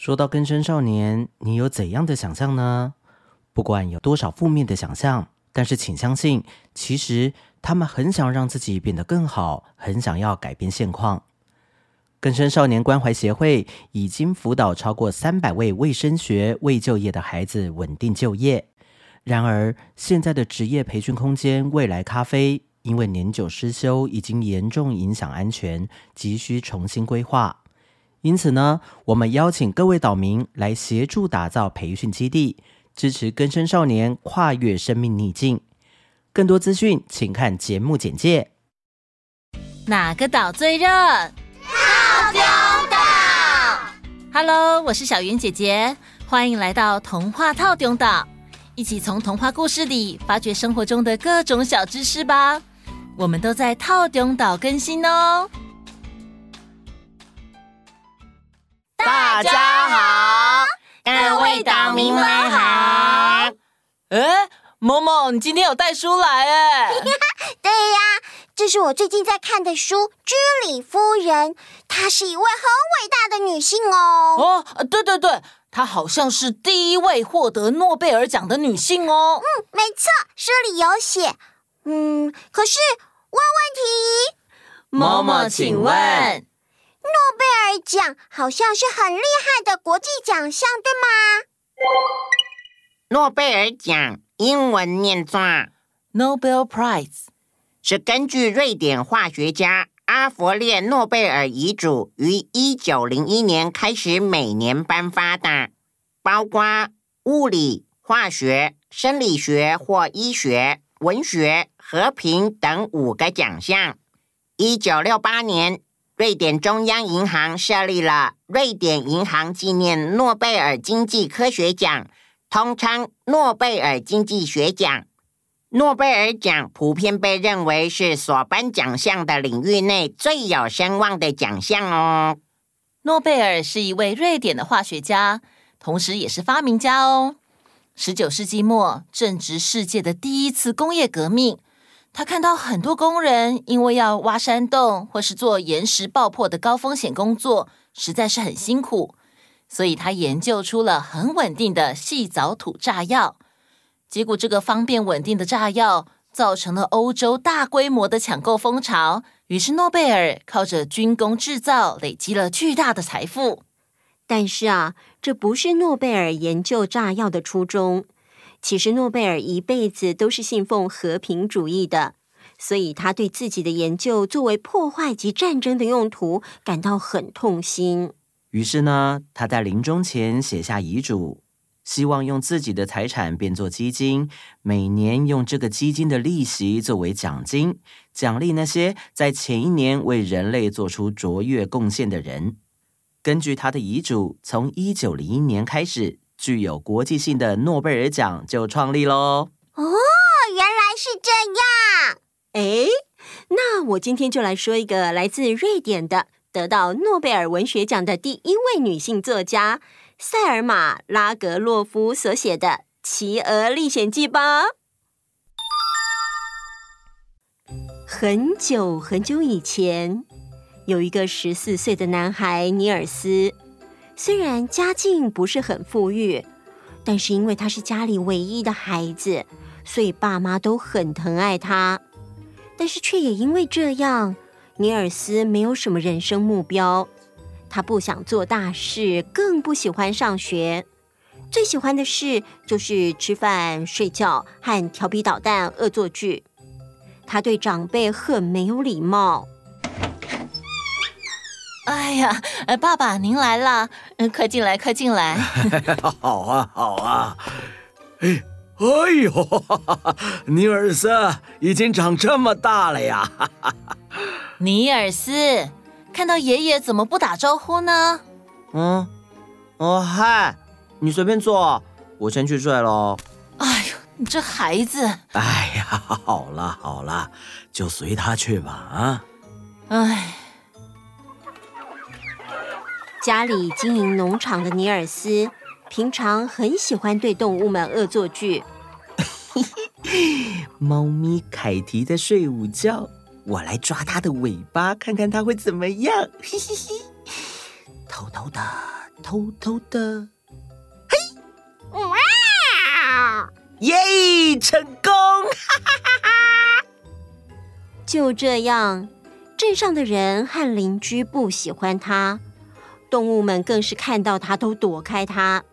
说到根生少年，你有怎样的想象呢？不管有多少负面的想象，但是请相信，其实他们很想让自己变得更好，很想要改变现况。根生少年关怀协会已经辅导超过三百位未升学、未就业的孩子稳定就业。然而，现在的职业培训空间未来咖啡，因为年久失修，已经严重影响安全，急需重新规划。因此呢，我们邀请各位岛民来协助打造培训基地，支持更生少年跨越生命逆境。更多资讯，请看节目简介。哪个岛最热？套丢岛。Hello，我是小云姐姐，欢迎来到童话套丢岛，一起从童话故事里发掘生活中的各种小知识吧。我们都在套丢岛更新哦。大家好，各位岛民们好。哎，某某，你今天有带书来哎？对呀，这是我最近在看的书《居里夫人》，她是一位很伟大的女性哦。哦，对对对，她好像是第一位获得诺贝尔奖的女性哦。嗯，没错，书里有写。嗯，可是问问题，某某，请问。诺贝尔奖好像是很厉害的国际奖项，对吗？诺贝尔奖英文念作 Nobel Prize，是根据瑞典化学家阿佛列诺贝尔遗嘱于一九零一年开始每年颁发的，包括物理、化学、生理学或医学、文学、和平等五个奖项。一九六八年。瑞典中央银行设立了瑞典银行纪念诺贝尔经济科学奖，通称诺贝尔经济学奖。诺贝尔奖普遍被认为是所颁奖项的领域内最有声望的奖项哦。诺贝尔是一位瑞典的化学家，同时也是发明家哦。十九世纪末正值世界的第一次工业革命。他看到很多工人因为要挖山洞或是做岩石爆破的高风险工作，实在是很辛苦，所以他研究出了很稳定的细藻土炸药。结果，这个方便稳定的炸药造成了欧洲大规模的抢购风潮，于是诺贝尔靠着军工制造累积了巨大的财富。但是啊，这不是诺贝尔研究炸药的初衷。其实诺贝尔一辈子都是信奉和平主义的，所以他对自己的研究作为破坏及战争的用途感到很痛心。于是呢，他在临终前写下遗嘱，希望用自己的财产变作基金，每年用这个基金的利息作为奖金，奖励那些在前一年为人类做出卓越贡献的人。根据他的遗嘱，从一九零一年开始。具有国际性的诺贝尔奖就创立喽！哦，原来是这样。哎，那我今天就来说一个来自瑞典的得到诺贝尔文学奖的第一位女性作家塞尔玛·拉格洛夫所写的《企鹅历险记》吧。很久很久以前，有一个十四岁的男孩尼尔斯。虽然家境不是很富裕，但是因为他是家里唯一的孩子，所以爸妈都很疼爱他。但是却也因为这样，尼尔斯没有什么人生目标。他不想做大事，更不喜欢上学。最喜欢的事就是吃饭、睡觉和调皮捣蛋、恶作剧。他对长辈很没有礼貌。哎呀，爸爸您来了，嗯，快进来，快进来。好啊，好啊。哎，哎呦，尼尔斯已经长这么大了呀！尼尔斯看到爷爷怎么不打招呼呢？嗯，哦嗨，你随便坐，我先去睡喽。哎呦，你这孩子！哎呀，好了好了，就随他去吧啊。哎。家里经营农场的尼尔斯，平常很喜欢对动物们恶作剧。猫咪凯蒂在睡午觉，我来抓它的尾巴，看看它会怎么样。嘿嘿嘿偷偷的偷偷的，嘿，哇，耶，成功！哈哈哈哈！就这样，镇上的人和邻居不喜欢他，动物们更是看到它都躲开它。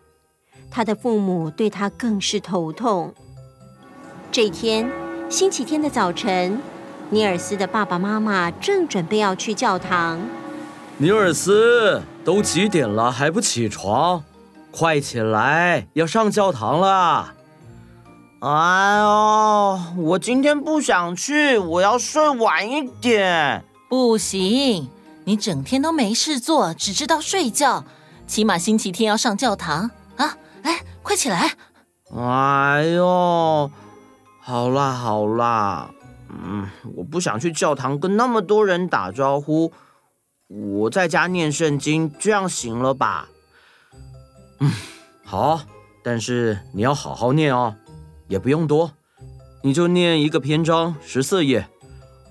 他的父母对他更是头痛。这天，星期天的早晨，尼尔斯的爸爸妈妈正准备要去教堂。尼尔斯，都几点了还不起床？快起来，要上教堂了！哎呦，我今天不想去，我要睡晚一点。不行，你整天都没事做，只知道睡觉。起码星期天要上教堂啊！来，快起来！哎呦，好啦好啦，嗯，我不想去教堂跟那么多人打招呼。我在家念圣经，这样行了吧？嗯，好，但是你要好好念哦，也不用多，你就念一个篇章十四页。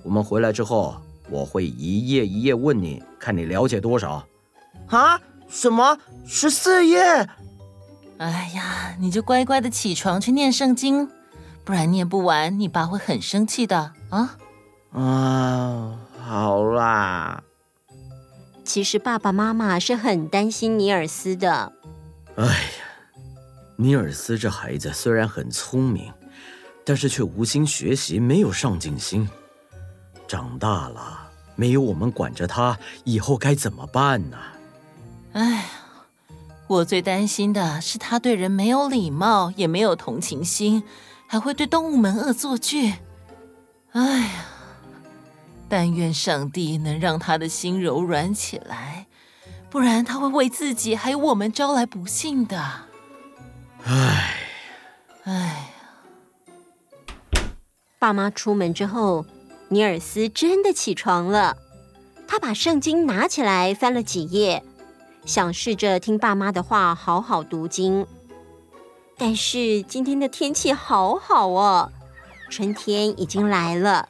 我们回来之后，我会一页一页问你，看你了解多少。啊？什么？十四页？哎呀，你就乖乖的起床去念圣经，不然念不完，你爸会很生气的啊！啊，好啦。其实爸爸妈妈是很担心尼尔斯的。哎呀，尼尔斯这孩子虽然很聪明，但是却无心学习，没有上进心。长大了没有我们管着他，以后该怎么办呢？哎呀，我最担心的是他对人没有礼貌，也没有同情心，还会对动物们恶作剧。哎呀。但愿上帝能让他的心柔软起来，不然他会为自己还有我们招来不幸的。唉，哎呀！爸妈出门之后，尼尔斯真的起床了。他把圣经拿起来翻了几页，想试着听爸妈的话，好好读经。但是今天的天气好好哦，春天已经来了。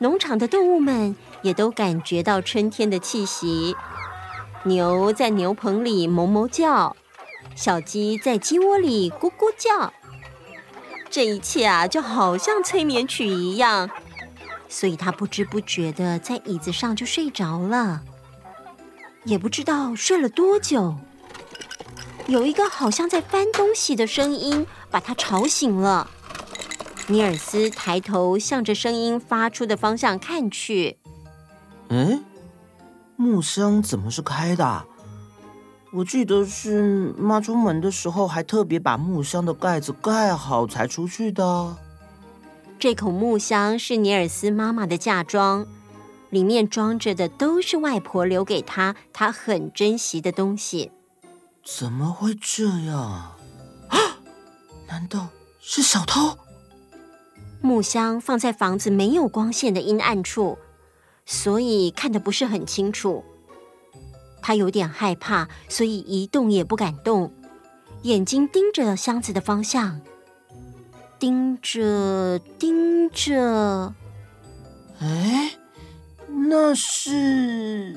农场的动物们也都感觉到春天的气息。牛在牛棚里哞哞叫，小鸡在鸡窝里咕咕叫。这一切啊，就好像催眠曲一样。所以他不知不觉的在椅子上就睡着了，也不知道睡了多久。有一个好像在翻东西的声音，把他吵醒了。尼尔斯抬头向着声音发出的方向看去。哎，木箱怎么是开的？我记得是妈出门的时候还特别把木箱的盖子盖好才出去的。这口木箱是尼尔斯妈妈的嫁妆，里面装着的都是外婆留给他，他很珍惜的东西。怎么会这样？啊？难道是小偷？木箱放在房子没有光线的阴暗处，所以看得不是很清楚。他有点害怕，所以一动也不敢动，眼睛盯着箱子的方向，盯着盯着。哎，那是……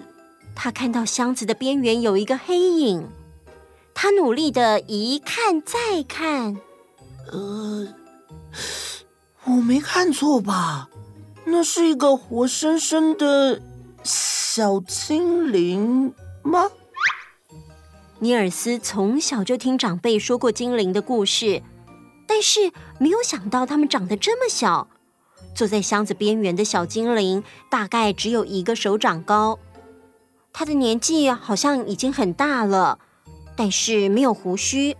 他看到箱子的边缘有一个黑影，他努力的一看再看，呃。我没看错吧？那是一个活生生的小精灵吗？尼尔斯从小就听长辈说过精灵的故事，但是没有想到他们长得这么小。坐在箱子边缘的小精灵大概只有一个手掌高，他的年纪好像已经很大了，但是没有胡须，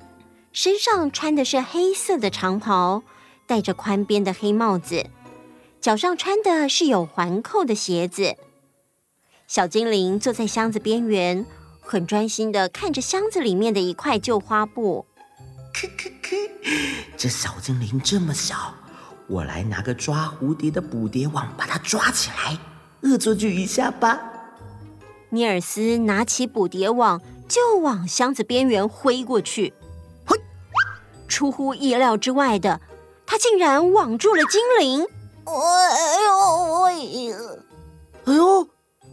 身上穿的是黑色的长袍。戴着宽边的黑帽子，脚上穿的是有环扣的鞋子。小精灵坐在箱子边缘，很专心的看着箱子里面的一块旧花布。咳咳咳，这小精灵这么小，我来拿个抓蝴蝶的捕蝶网把它抓起来，恶作剧一下吧。尼尔斯拿起捕蝶网就往箱子边缘挥过去，嘿！出乎意料之外的。他竟然网住了精灵！哎呦喂！哎呦，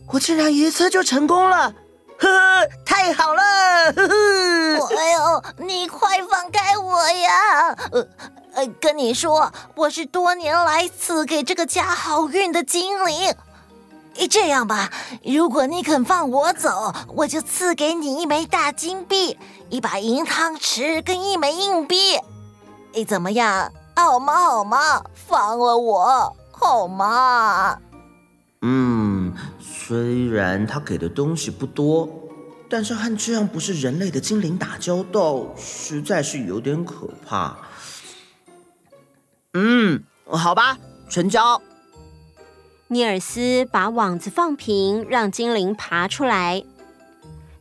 我竟然一次就成功了！呵呵，太好了！哎呦你快放开我呀！呃呃，跟你说，我是多年来赐给这个家好运的精灵。这样吧，如果你肯放我走，我就赐给你一枚大金币、一把银汤匙跟一枚硬币。哎，怎么样？好吗？好吗？放了我，好吗？嗯，虽然他给的东西不多，但是和这样不是人类的精灵打交道，实在是有点可怕。嗯，好吧，成交。尼尔斯把网子放平，让精灵爬出来。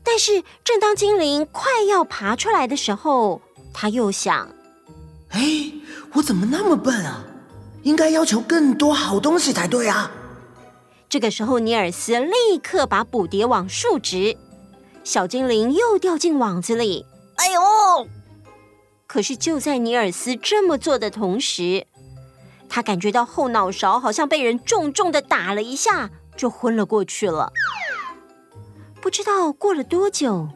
但是，正当精灵快要爬出来的时候，他又想：“哎，我怎么那么笨啊？应该要求更多好东西才对啊！”这个时候，尼尔斯立刻把捕蝶网竖直，小精灵又掉进网子里。哎呦！可是，就在尼尔斯这么做的同时，他感觉到后脑勺好像被人重重的打了一下，就昏了过去了。不知道过了多久，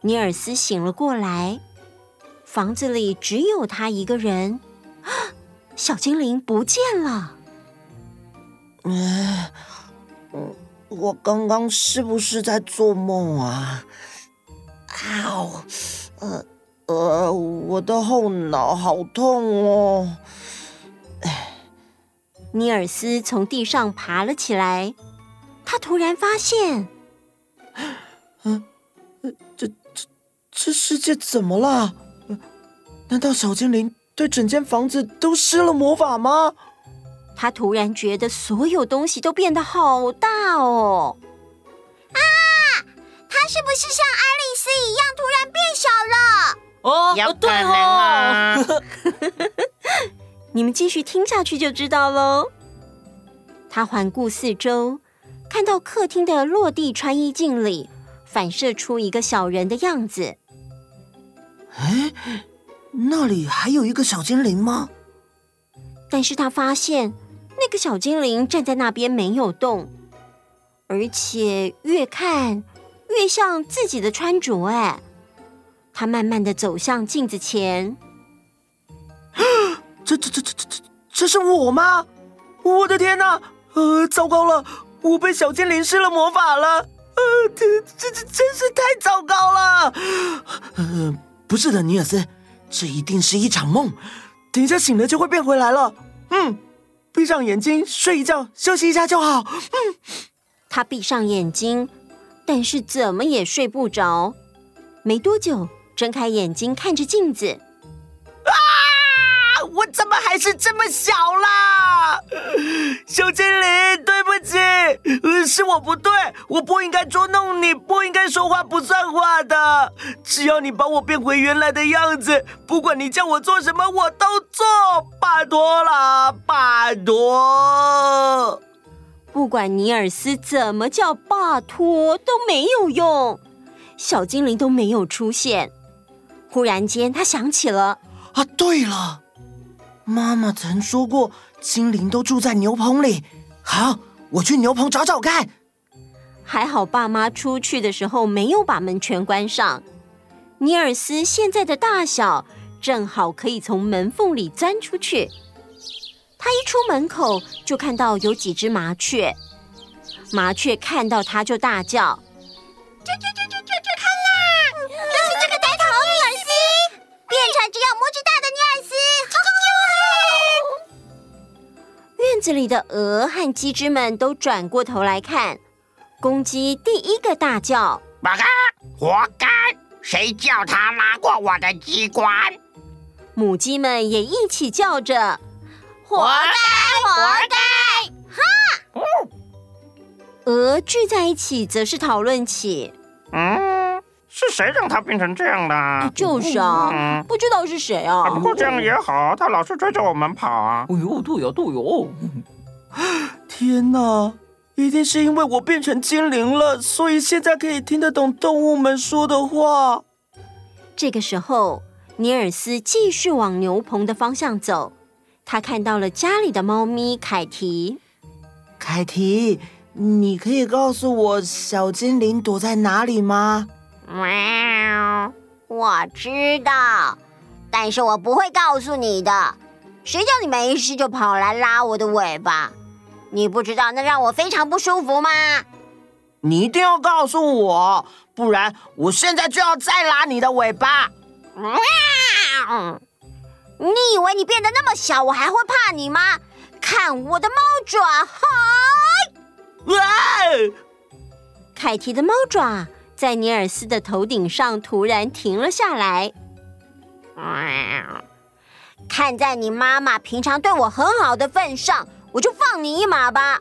尼尔斯醒了过来，房子里只有他一个人，小精灵不见了。嗯嗯，我刚刚是不是在做梦啊？啊，呃呃，我的后脑好痛哦。尼尔斯从地上爬了起来，他突然发现，嗯，这这这世界怎么了？难道小精灵对整间房子都施了魔法吗？他突然觉得所有东西都变得好大哦！啊，他是不是像爱丽丝一样突然变小了？哦，有可能啊。你们继续听下去就知道喽。他环顾四周，看到客厅的落地穿衣镜里反射出一个小人的样子。哎，那里还有一个小精灵吗？但是他发现那个小精灵站在那边没有动，而且越看越像自己的穿着。哎，他慢慢的走向镜子前。这这这这这这这是我吗？我的天哪！呃，糟糕了，我被小精灵施了魔法了！呃，这这这真是太糟糕了！呃，不是的，尼尔斯，这一定是一场梦。等一下醒了就会变回来了。嗯，闭上眼睛睡一觉，休息一下就好。嗯，他闭上眼睛，但是怎么也睡不着。没多久，睁开眼睛看着镜子。我怎么还是这么小啦？小精灵，对不起，呃，是我不对，我不应该捉弄你，不应该说话不算话的。只要你把我变回原来的样子，不管你叫我做什么，我都做，拜托了，拜托。不管尼尔斯怎么叫拜托都没有用，小精灵都没有出现。忽然间，他想起了，啊，对了。妈妈曾说过，精灵都住在牛棚里。好，我去牛棚找找看。还好爸妈出去的时候没有把门全关上。尼尔斯现在的大小正好可以从门缝里钻出去。他一出门口就看到有几只麻雀，麻雀看到他就大叫：“啾啾啾啾啾啾！看啦，就是这个呆头尼尔斯，变成只有拇指大子里的鹅和鸡只们都转过头来看，公鸡第一个大叫：“爸爸，活该！谁叫他拉过我的鸡冠？”母鸡们也一起叫着：“活该，活该！”哈！鹅聚在一起，则是讨论起：“嗯，是谁让他变成这样的？”就是啊，嗯、不知道是谁啊。不过这样也好，他老是追着我们跑啊。哎呦，对呀，对呀。天哪，一定是因为我变成精灵了，所以现在可以听得懂动物们说的话。这个时候，尼尔斯继续往牛棚的方向走，他看到了家里的猫咪凯提。凯提，你可以告诉我小精灵躲在哪里吗？喵，我我知道，但是我不会告诉你的。谁叫你没事就跑来拉我的尾巴？你不知道那让我非常不舒服吗？你一定要告诉我，不然我现在就要再拉你的尾巴。喵，你以为你变得那么小，我还会怕你吗？看我的猫爪！嗨！喂！凯提的猫爪在尼尔斯的头顶上突然停了下来。看在你妈妈平常对我很好的份上，我就放你一马吧。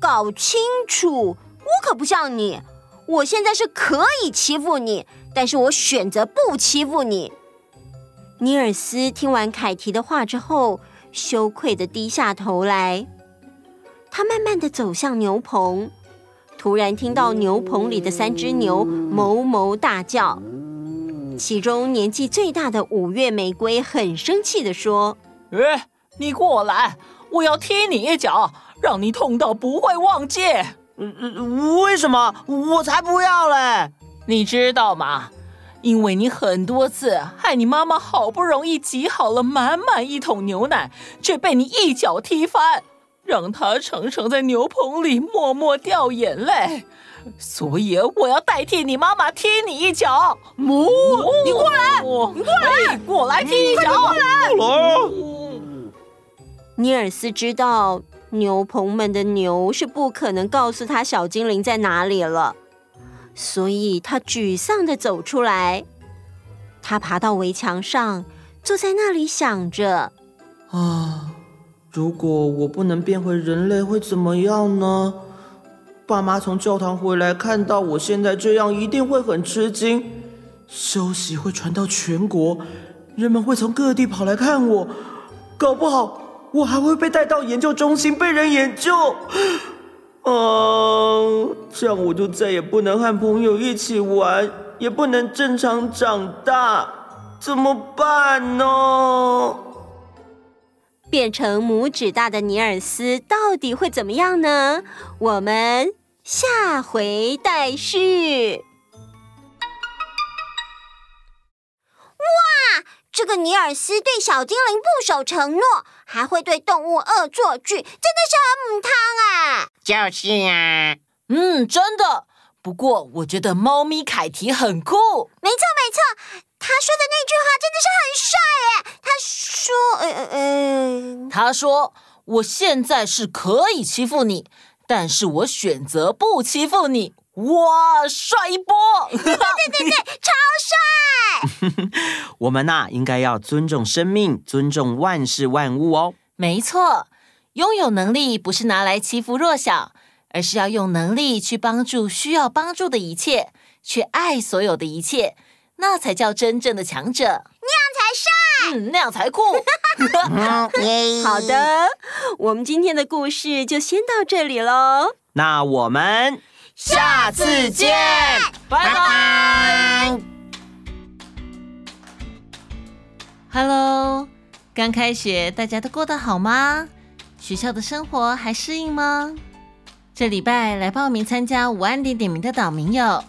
搞清楚，我可不像你，我现在是可以欺负你，但是我选择不欺负你。尼尔斯听完凯提的话之后，羞愧地低下头来。他慢慢地走向牛棚，突然听到牛棚里的三只牛哞哞大叫。其中年纪最大的五月玫瑰很生气地说：“哎，你过来，我要踢你一脚，让你痛到不会忘记。”“嗯，为什么？我才不要嘞！你知道吗？因为你很多次害你妈妈好不容易挤好了满满一桶牛奶，却被你一脚踢翻，让他常常在牛棚里默默掉眼泪。”所以我要代替你妈妈踢你一脚，母，你过来，你过来，过来踢一脚，过来，过来。尼尔斯知道牛棚们的牛是不可能告诉他小精灵在哪里了，所以他沮丧的走出来。他爬到围墙上，坐在那里想着：啊，如果我不能变回人类，会怎么样呢？爸妈从教堂回来，看到我现在这样，一定会很吃惊。消息会传到全国，人们会从各地跑来看我，搞不好我还会被带到研究中心被人研究。啊，这样我就再也不能和朋友一起玩，也不能正常长大，怎么办呢？变成拇指大的尼尔斯到底会怎么样呢？我们。下回待续。哇，这个尼尔斯对小精灵不守承诺，还会对动物恶作剧，真的是很母汤啊！就是啊，嗯，真的。不过我觉得猫咪凯提很酷。没错没错，他说的那句话真的是很帅耶。他说，呃呃呃，他说我现在是可以欺负你。但是我选择不欺负你，哇，帅一波！对对对对，超帅！我们呐，应该要尊重生命，尊重万事万物哦。没错，拥有能力不是拿来欺负弱小，而是要用能力去帮助需要帮助的一切，去爱所有的一切，那才叫真正的强者。那样才帅，嗯，那样才酷。好的，我们今天的故事就先到这里喽。那我们下次见，拜拜。Hello，刚开学，大家都过得好吗？学校的生活还适应吗？这礼拜来报名参加五安点点名的岛民有：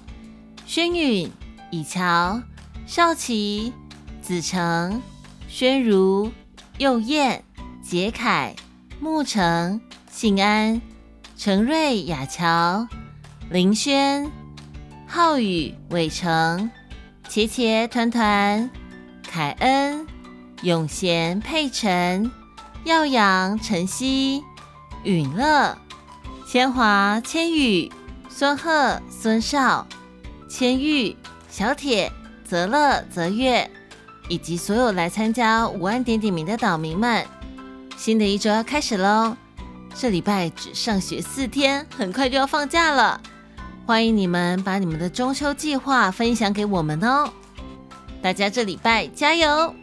轩宇、以乔、少奇、子成、宣如。佑燕、杰凯、沐橙、信安、陈瑞、雅乔、林轩、浩宇、伟成、茄茄、团团、凯恩、永贤、佩晨、耀阳、晨曦、允乐、千华、千羽、孙贺、孙少、千玉、小铁、泽乐、泽月。以及所有来参加午安点点名的岛民们，新的一周要开始喽！这礼拜只上学四天，很快就要放假了。欢迎你们把你们的中秋计划分享给我们哦！大家这礼拜加油！